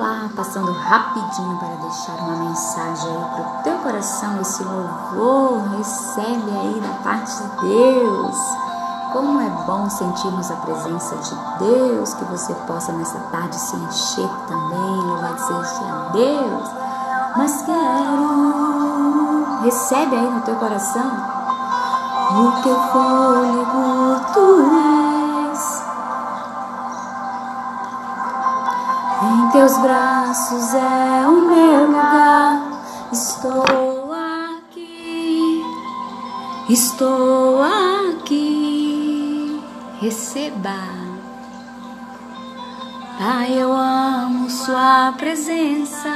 Olá, passando rapidinho para deixar uma mensagem aí para o teu coração, esse louvor, recebe aí da parte de Deus. Como é bom sentirmos a presença de Deus, que você possa nessa tarde se encher também, louvado seja Deus. Mas quero, recebe aí no teu coração, o teu fôlego Em teus braços é o meu lugar, estou aqui, estou aqui receba. Pai, eu amo Sua presença.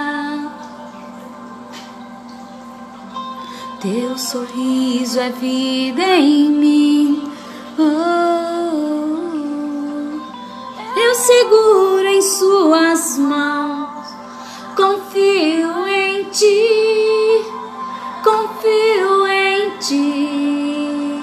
Teu sorriso é vida em mim. Seguro em Suas mãos, confio em Ti, confio em Ti.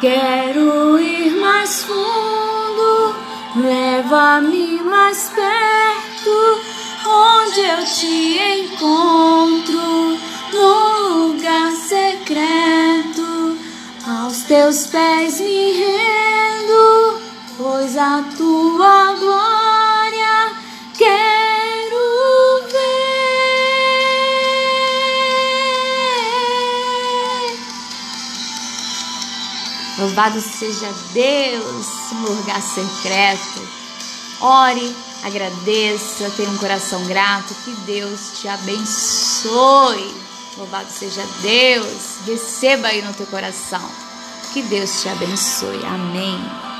Quero ir mais fundo, leva-me mais perto, onde eu te encontro, no lugar secreto, aos teus pés me rendo, pois a tua glória quero Louvado seja Deus no lugar secreto. Ore, agradeça, tenha um coração grato. Que Deus te abençoe. Louvado seja Deus. Receba aí no teu coração. Que Deus te abençoe. Amém.